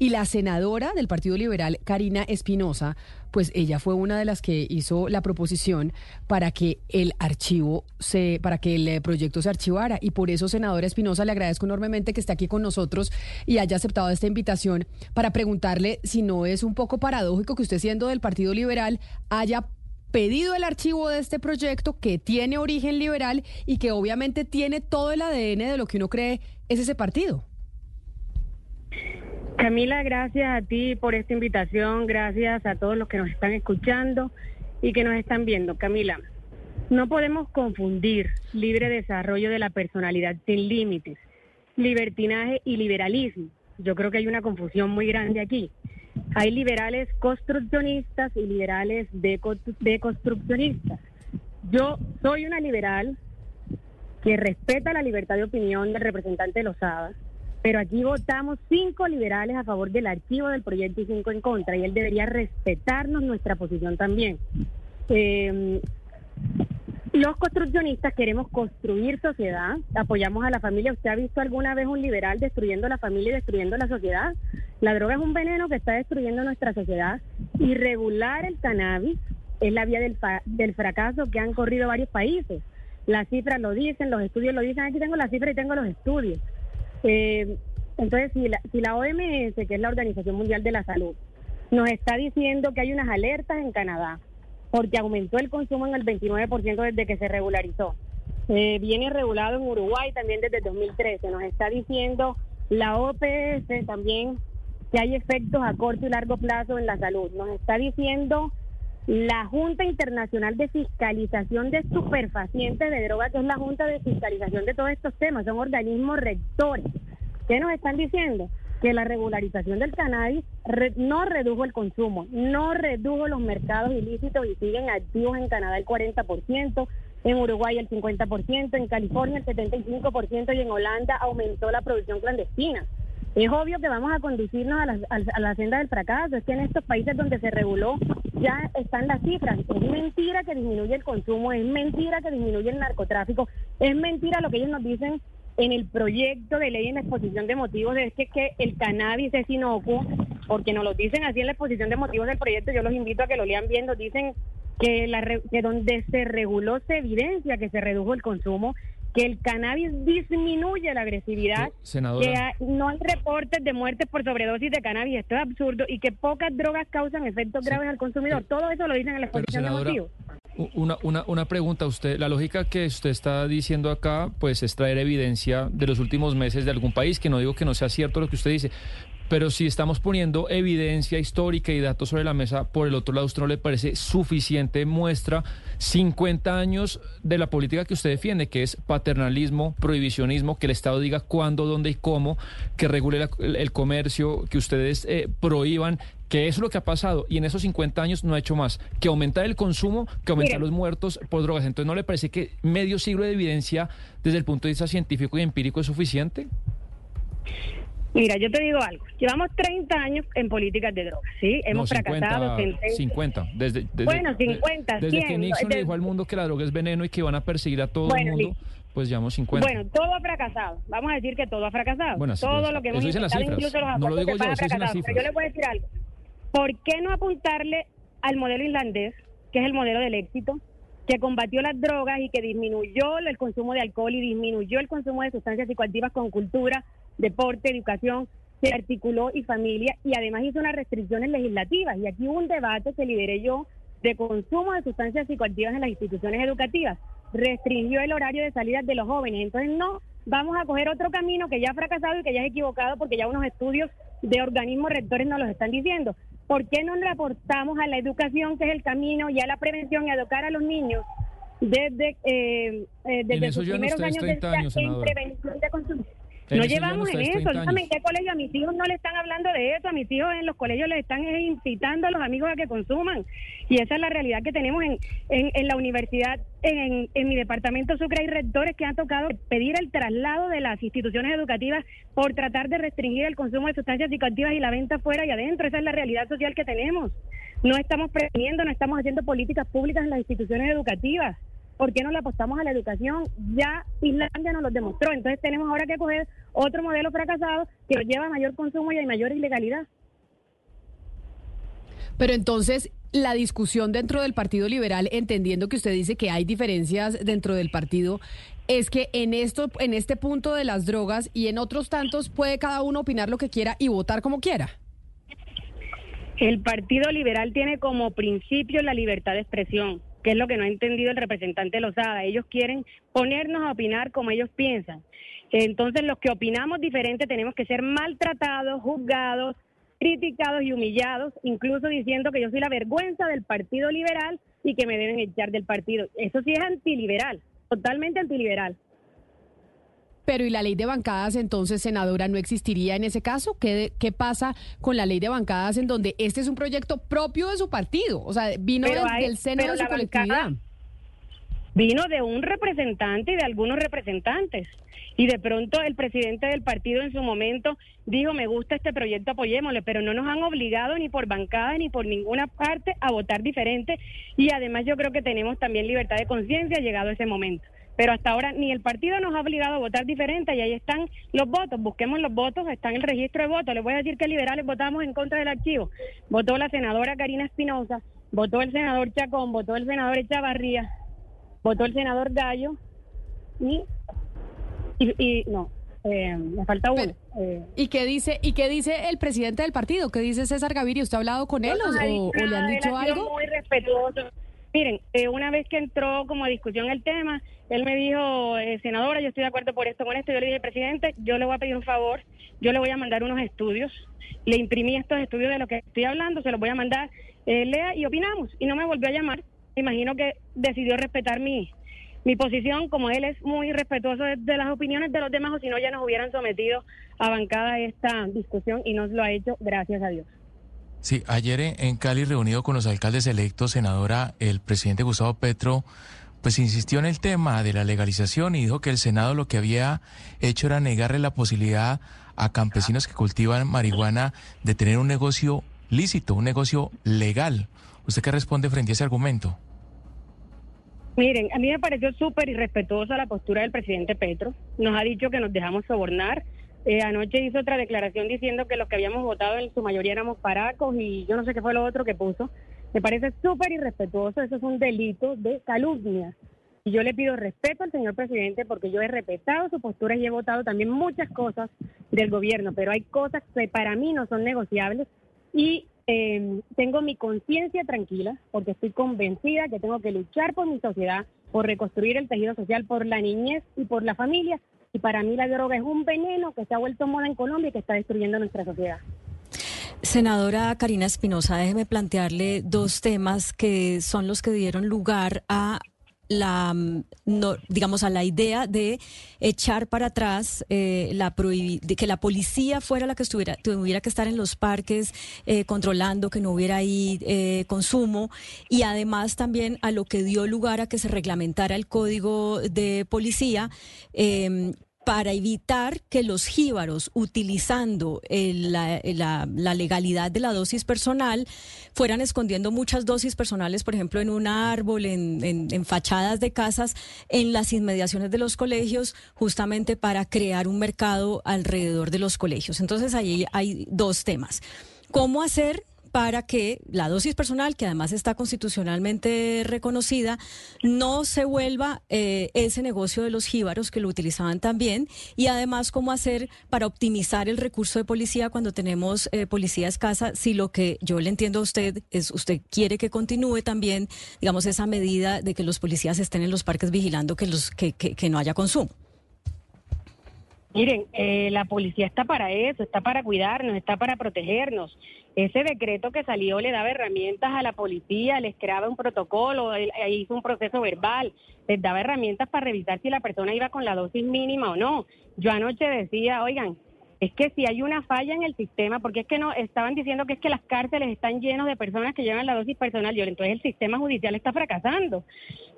Y la senadora del Partido Liberal, Karina Espinosa, pues ella fue una de las que hizo la proposición para que el archivo se, para que el eh, proyecto se archivara. Y por eso, senadora Espinosa, le agradezco enormemente que esté aquí con nosotros y haya aceptado esta invitación para preguntarle si no es un poco paradójico que usted siendo del Partido Liberal haya pedido el archivo de este proyecto que tiene origen liberal y que obviamente tiene todo el ADN de lo que uno cree es ese partido. Camila, gracias a ti por esta invitación, gracias a todos los que nos están escuchando y que nos están viendo. Camila, no podemos confundir libre desarrollo de la personalidad sin límites, libertinaje y liberalismo. Yo creo que hay una confusión muy grande aquí. Hay liberales construccionistas y liberales deconstruccionistas. Yo soy una liberal que respeta la libertad de opinión del representante de los Lozada pero aquí votamos cinco liberales a favor del archivo del proyecto y cinco en contra, y él debería respetarnos nuestra posición también. Eh, los construccionistas queremos construir sociedad, apoyamos a la familia. ¿Usted ha visto alguna vez un liberal destruyendo la familia y destruyendo la sociedad? La droga es un veneno que está destruyendo nuestra sociedad y regular el cannabis es la vía del, del fracaso que han corrido varios países. Las cifras lo dicen, los estudios lo dicen. Aquí tengo las cifras y tengo los estudios. Eh, entonces, si la, si la OMS, que es la Organización Mundial de la Salud, nos está diciendo que hay unas alertas en Canadá, porque aumentó el consumo en el 29% desde que se regularizó. Eh, viene regulado en Uruguay también desde 2013. Nos está diciendo la OPS también que hay efectos a corto y largo plazo en la salud. Nos está diciendo la Junta Internacional de Fiscalización de Estupefacientes de Drogas, que es la Junta de Fiscalización de todos estos temas, son organismos rectores. ¿Qué nos están diciendo? Que la regularización del cannabis no redujo el consumo, no redujo los mercados ilícitos y siguen activos en Canadá el 40%, en Uruguay el 50%, en California el 75% y en Holanda aumentó la producción clandestina. Es obvio que vamos a conducirnos a la, a la, senda del fracaso. Es que en estos países donde se reguló ya están las cifras. Es mentira que disminuye el consumo, es mentira que disminuye el narcotráfico, es mentira lo que ellos nos dicen en el proyecto de ley en la exposición de motivos, es que, el cannabis es inocuo, porque nos lo dicen así en la exposición de motivos del proyecto. Yo los invito a que lo lean viendo. Dicen que, la, que donde se reguló se evidencia que se redujo el consumo que el cannabis disminuye la agresividad, que no hay reportes de muertes por sobredosis de cannabis, esto es absurdo, y que pocas drogas causan efectos graves al consumidor. Todo eso lo dicen en la exposición de motivos. Una, una, una pregunta, usted, la lógica que usted está diciendo acá, pues es traer evidencia de los últimos meses de algún país, que no digo que no sea cierto lo que usted dice, pero si estamos poniendo evidencia histórica y datos sobre la mesa, por el otro lado, ¿usted no le parece suficiente muestra 50 años de la política que usted defiende, que es paternalismo, prohibicionismo, que el Estado diga cuándo, dónde y cómo, que regule el, comercio, que ustedes eh, prohíban que eso es lo que ha pasado y en esos 50 años no ha hecho más que aumentar el consumo, que aumentar los muertos por drogas. Entonces, ¿no le parece que medio siglo de evidencia desde el punto de vista científico y empírico es suficiente? Mira, yo te digo algo. Llevamos 30 años en políticas de drogas, ¿sí? Hemos fracasado. 50, desde, bueno, 50, Desde que Nixon le dijo al mundo que la droga es veneno y que van a perseguir a todo el mundo, pues llevamos 50. Bueno, todo ha fracasado. Vamos a decir que todo ha fracasado. Bueno, todo lo que hemos intentado, incluso los no lo digo yo, eso Pero yo le voy a decir algo. ¿Por qué no apuntarle al modelo irlandés, que es el modelo del éxito, que combatió las drogas y que disminuyó el consumo de alcohol y disminuyó el consumo de sustancias psicoactivas con cultura, deporte, educación, se articuló y familia y además hizo unas restricciones legislativas. Y aquí hubo un debate que lideré yo de consumo de sustancias psicoactivas en las instituciones educativas. Restringió el horario de salida de los jóvenes. Entonces no vamos a coger otro camino que ya ha fracasado y que ya es equivocado porque ya unos estudios de organismos rectores nos los están diciendo. ¿Por qué no le aportamos a la educación, que es el camino, y a la prevención y a educar a los niños desde, eh, eh desde sus primeros años, de en prevención de consumo? No llevamos en eso. En qué colegio a mis hijos no le están hablando de eso. A mis hijos en los colegios les están incitando a los amigos a que consuman. Y esa es la realidad que tenemos en, en, la universidad. En, en, mi departamento Sucre hay rectores que han tocado pedir el traslado de las instituciones educativas por tratar de restringir el consumo de sustancias psicoactivas y la venta fuera y adentro. Esa es la realidad social que tenemos. No estamos preveniendo, no estamos haciendo políticas públicas en las instituciones educativas. ¿Por qué no le apostamos a la educación? Ya Islandia nos lo demostró, entonces tenemos ahora que coger otro modelo fracasado que lleva a mayor consumo y a mayor ilegalidad. Pero entonces, la discusión dentro del Partido Liberal, entendiendo que usted dice que hay diferencias dentro del partido, es que en esto, en este punto de las drogas y en otros tantos puede cada uno opinar lo que quiera y votar como quiera. El Partido Liberal tiene como principio la libertad de expresión, que es lo que no ha entendido el representante Lozada. Ellos quieren ponernos a opinar como ellos piensan. Entonces, los que opinamos diferente tenemos que ser maltratados, juzgados, criticados y humillados, incluso diciendo que yo soy la vergüenza del Partido Liberal y que me deben echar del partido. Eso sí es antiliberal, totalmente antiliberal. Pero ¿y la ley de bancadas entonces, senadora, no existiría en ese caso? ¿Qué, qué pasa con la ley de bancadas en donde este es un proyecto propio de su partido? O sea, vino desde el seno de su colectividad. Vino de un representante y de algunos representantes. Y de pronto el presidente del partido en su momento dijo, me gusta este proyecto, apoyémosle, pero no nos han obligado ni por bancada ni por ninguna parte a votar diferente. Y además yo creo que tenemos también libertad de conciencia llegado ese momento. Pero hasta ahora ni el partido nos ha obligado a votar diferente y ahí están los votos. Busquemos los votos, está en el registro de votos. Les voy a decir que liberales votamos en contra del archivo. Votó la senadora Karina Espinosa, votó el senador Chacón, votó el senador Echavarría, votó el senador Gallo y y, no, eh, me falta uno. Eh. ¿Y qué dice y qué dice el presidente del partido? ¿Qué dice César Gaviria? ¿Usted ha hablado con él o, le han dicho algo? Muy respetuoso. Miren, eh, una vez que entró como a discusión el tema, él me dijo, senadora, yo estoy de acuerdo por esto, con esto. Yo le dije, presidente, yo le voy a pedir un favor, yo le voy a mandar unos estudios. Le imprimí estos estudios de lo que estoy hablando, se los voy a mandar. lea y opinamos. Y no me volvió a llamar. Imagino que decidió respetar mi, mi posición, como él es muy respetuoso de, las opiniones de los demás, o si no ya nos hubieran sometido a bancada esta discusión y nos lo ha hecho, gracias a Dios. Sí, ayer en Cali, reunido con los alcaldes electos, senadora, el presidente Gustavo Petro, pues insistió en el tema de la legalización y dijo que el Senado lo que había hecho era negarle la posibilidad a campesinos que cultivan marihuana de tener un negocio lícito, un negocio legal. ¿Usted qué responde frente a ese argumento? Miren, a mí me pareció súper irrespetuosa la postura del presidente Petro. Nos ha dicho que nos dejamos sobornar. Eh, anoche hizo otra declaración diciendo que los que habíamos votado en su mayoría éramos paracos y yo no sé qué fue lo otro que puso. Me parece súper irrespetuoso, eso es un delito de calumnia. Y yo le pido respeto al señor presidente porque yo he respetado su postura y he votado también muchas cosas del gobierno, pero hay cosas que para mí no son negociables y eh, tengo mi conciencia tranquila porque estoy convencida que tengo que luchar por mi sociedad, por reconstruir el tejido social, por la niñez y por la familia. Y para mí la droga es un veneno que se ha vuelto moda en Colombia y que está destruyendo nuestra sociedad. Senadora Karina Espinosa, déjeme plantearle dos temas que son los que dieron lugar a la, mm, no, digamos, a la idea de echar para atrás eh, la de que la policía fuera la que estuviera, tuviera que estar en los parques eh, controlando que no hubiera ahí eh, consumo y además también a lo que dio lugar a que se reglamentara el código de policía em, para evitar que los jíbaros, utilizando la, legalidad de la dosis personal, fueran escondiendo muchas dosis personales, por ejemplo, en un árbol, en, fachadas de casas, en las inmediaciones de los colegios, justamente para crear un mercado alrededor de los colegios. Entonces, ahí hay dos temas. ¿Cómo hacer para que la dosis personal, que además está constitucionalmente reconocida, no se vuelva eh, ese negocio de los jíbaros que lo utilizaban también y además cómo hacer para optimizar el recurso de policía cuando tenemos eh, policía escasa, si lo que yo le entiendo a usted es usted quiere que continúe también, digamos, esa medida de que los policías estén en los parques vigilando que, los, que, que no haya consumo. Miren, eh, la policía está para eso, está para cuidarnos, está para protegernos. Ese decreto que salió le daba herramientas a la policía, les creaba un protocolo, hizo un proceso verbal, les daba herramientas para revisar si la persona iba con la dosis mínima o no. Yo anoche decía, oigan, es que si hay una falla en el sistema, porque es que no estaban diciendo que es que las cárceles están llenas de personas que llevan la dosis personal, yo entonces el sistema judicial está fracasando,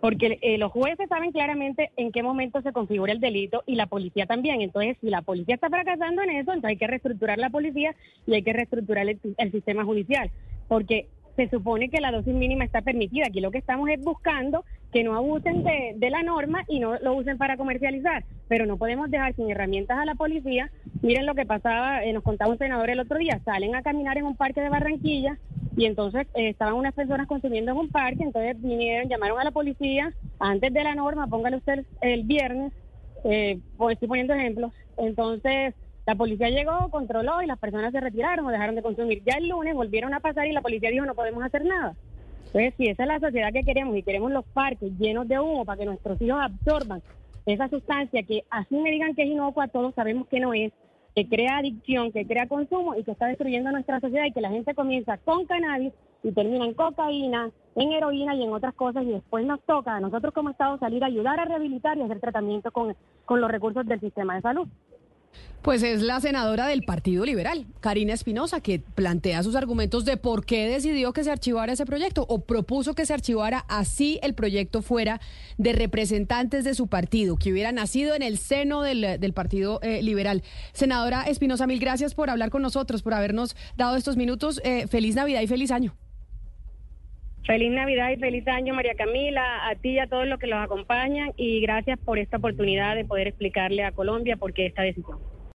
porque eh, los jueces saben claramente en qué momento se configura el delito y la policía también. Entonces, si la policía está fracasando en eso, entonces hay que reestructurar la policía y hay que reestructurar el, el sistema judicial, porque se supone que la dosis mínima está permitida. Aquí lo que estamos es buscando que no abusen de, de, la norma y no lo usen para comercializar. Pero no podemos dejar sin herramientas a la policía. Miren lo que pasaba, eh, nos contaba un senador el otro día, salen a caminar en un parque de Barranquilla y entonces eh, estaban unas personas consumiendo en un parque, entonces vinieron, llamaron a la policía antes de la norma, póngale usted el viernes, eh, estoy poniendo ejemplos, entonces la policía llegó, controló y las personas se retiraron o dejaron de consumir. Ya el lunes volvieron a pasar y la policía dijo no podemos hacer nada. Entonces, si esa es la sociedad que queremos y queremos los parques llenos de humo para que nuestros hijos absorban esa sustancia que así me digan que es inocua, todos sabemos que no es, que crea adicción, que crea consumo y que está destruyendo nuestra sociedad y que la gente comienza con cannabis y termina en cocaína, en heroína y en otras cosas y después nos toca a nosotros como Estado salir a ayudar a rehabilitar y hacer tratamiento con, con los recursos del sistema de salud. Pues es la senadora del Partido Liberal, Karina Espinosa, que plantea sus argumentos de por qué decidió que se archivara ese proyecto o propuso que se archivara así el proyecto fuera de representantes de su partido, que hubiera nacido en el seno del, Partido eh, Liberal. Senadora Espinosa, mil gracias por hablar con nosotros, por habernos dado estos minutos. Eh, feliz Navidad y feliz año. Feliz Navidad y feliz año, María Camila, a ti y a todos los que los acompañan y gracias por esta oportunidad de poder explicarle a Colombia por qué esta decisión.